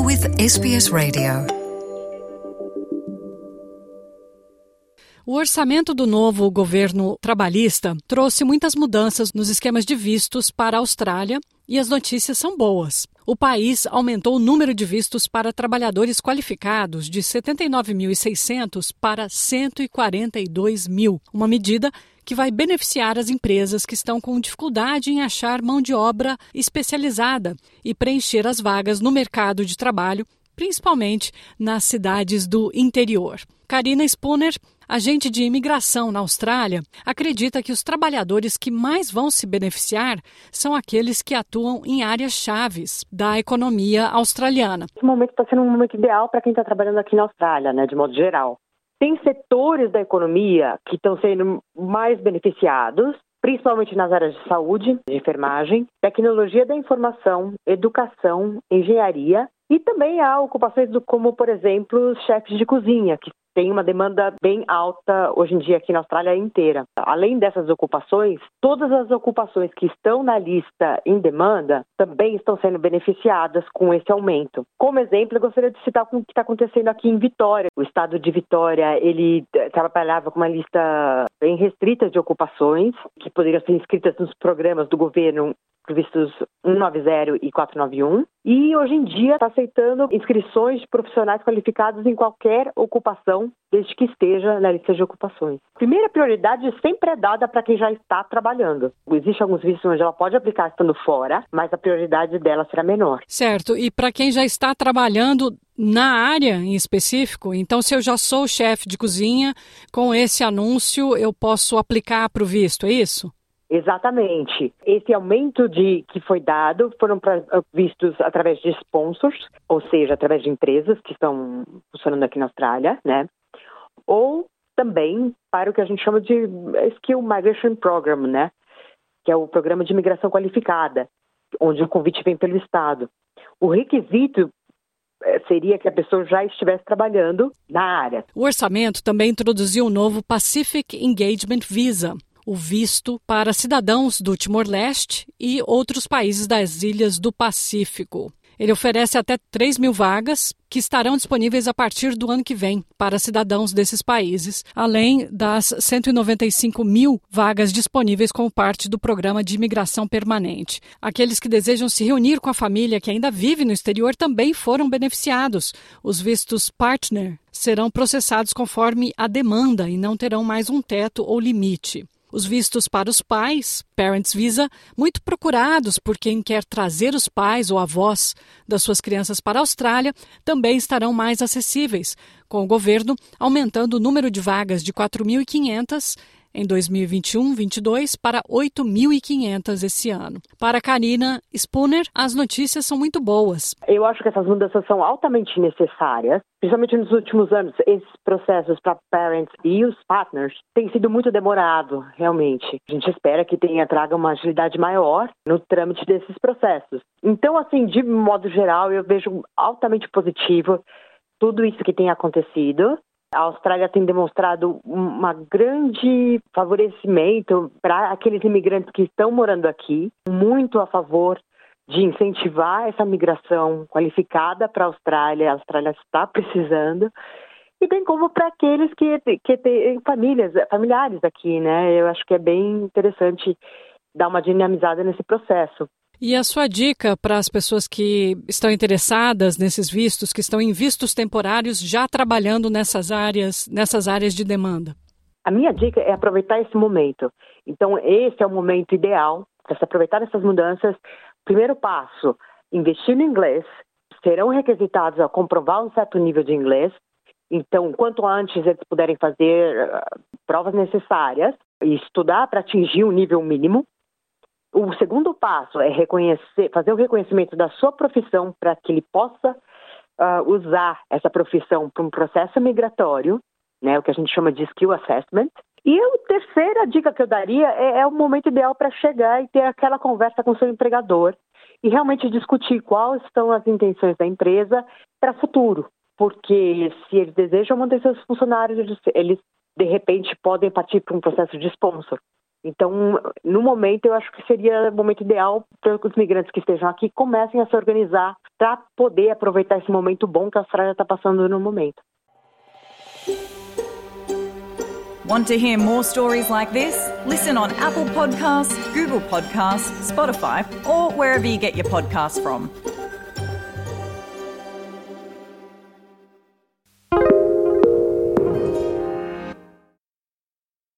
You're with SBS Radio. O orçamento do novo governo trabalhista trouxe muitas mudanças nos esquemas de vistos para a Austrália e as notícias são boas. O país aumentou o número de vistos para trabalhadores qualificados de 79.600 para 142 mil, uma medida que vai beneficiar as empresas que estão com dificuldade em achar mão de obra especializada e preencher as vagas no mercado de trabalho, principalmente nas cidades do interior. Karina Spooner, agente de imigração na Austrália, acredita que os trabalhadores que mais vão se beneficiar são aqueles que atuam em áreas chaves da economia australiana. Esse momento está sendo um momento ideal para quem está trabalhando aqui na Austrália, né, de modo geral. Tem setores da economia que estão sendo mais beneficiados, principalmente nas áreas de saúde, de enfermagem, tecnologia da informação, educação, engenharia e também há ocupações como, por exemplo, chefes de cozinha, que tem uma demanda bem alta hoje em dia aqui na Austrália inteira. Além dessas ocupações, todas as ocupações que estão na lista em demanda também estão sendo beneficiadas com esse aumento. Como exemplo, eu gostaria de citar o que está acontecendo aqui em Vitória. O estado de Vitória, ele trabalhava com uma lista bem restrita de ocupações que poderiam ser inscritas nos programas do governo previstos 190 e 491, e hoje em dia está aceitando inscrições de profissionais qualificados em qualquer ocupação, desde que esteja na lista de ocupações. Primeira prioridade sempre é dada para quem já está trabalhando. Existem alguns vistos onde ela pode aplicar estando fora, mas a prioridade dela será menor. Certo, e para quem já está trabalhando na área em específico, então se eu já sou chefe de cozinha, com esse anúncio eu posso aplicar para o visto, é isso? Exatamente. Esse aumento de que foi dado foram pra, vistos através de sponsors, ou seja, através de empresas que estão funcionando aqui na Austrália, né? Ou também para o que a gente chama de Skill Migration Program, né? Que é o programa de imigração qualificada, onde o convite vem pelo Estado. O requisito eh, seria que a pessoa já estivesse trabalhando na área. O orçamento também introduziu o novo Pacific Engagement Visa, o visto para cidadãos do Timor-Leste e outros países das ilhas do Pacífico. Ele oferece até 3 mil vagas que estarão disponíveis a partir do ano que vem para cidadãos desses países, além das 195 mil vagas disponíveis como parte do programa de imigração permanente. Aqueles que desejam se reunir com a família que ainda vive no exterior também foram beneficiados. Os vistos partner serão processados conforme a demanda e não terão mais um teto ou limite. Os vistos para os pais, Parents Visa, muito procurados por quem quer trazer os pais ou avós das suas crianças para a Austrália, também estarão mais acessíveis, com o governo aumentando o número de vagas de 4.500 em 2021-22 para 8.500 esse ano. Para Karina Spooner, as notícias são muito boas. Eu acho que essas mudanças são altamente necessárias, principalmente nos últimos anos. Esses processos para parents e os partners têm sido muito demorado, realmente. A gente espera que tenha traga uma agilidade maior no trâmite desses processos. Então, assim, de modo geral, eu vejo altamente positivo tudo isso que tem acontecido a Austrália tem demonstrado um grande favorecimento para aqueles imigrantes que estão morando aqui, muito a favor de incentivar essa migração qualificada para a Austrália. A Austrália está precisando. E bem como para aqueles que, que têm famílias, familiares aqui, né? Eu acho que é bem interessante dar uma dinamizada nesse processo. E a sua dica para as pessoas que estão interessadas nesses vistos, que estão em vistos temporários, já trabalhando nessas áreas, nessas áreas de demanda? A minha dica é aproveitar esse momento. Então, esse é o momento ideal para se aproveitar essas mudanças. Primeiro passo, investir no inglês. Serão requisitados a comprovar um certo nível de inglês. Então, quanto antes eles puderem fazer uh, provas necessárias e estudar para atingir um nível mínimo, o segundo passo é reconhecer, fazer o reconhecimento da sua profissão para que ele possa uh, usar essa profissão para um processo migratório, né, o que a gente chama de skill assessment. E a terceira dica que eu daria é, é o momento ideal para chegar e ter aquela conversa com seu empregador e realmente discutir quais são as intenções da empresa para o futuro. Porque se eles desejam manter seus funcionários, eles de repente podem partir para um processo de sponsor Então, no momento, eu acho que seria o momento ideal para que os migrantes que estejam aqui comecem a se organizar para poder aproveitar esse momento bom que a Austrália está passando no momento. Want to hear more stories like this? Listen on Apple Podcasts, Google Podcasts, Spotify, or wherever you get your podcasts from.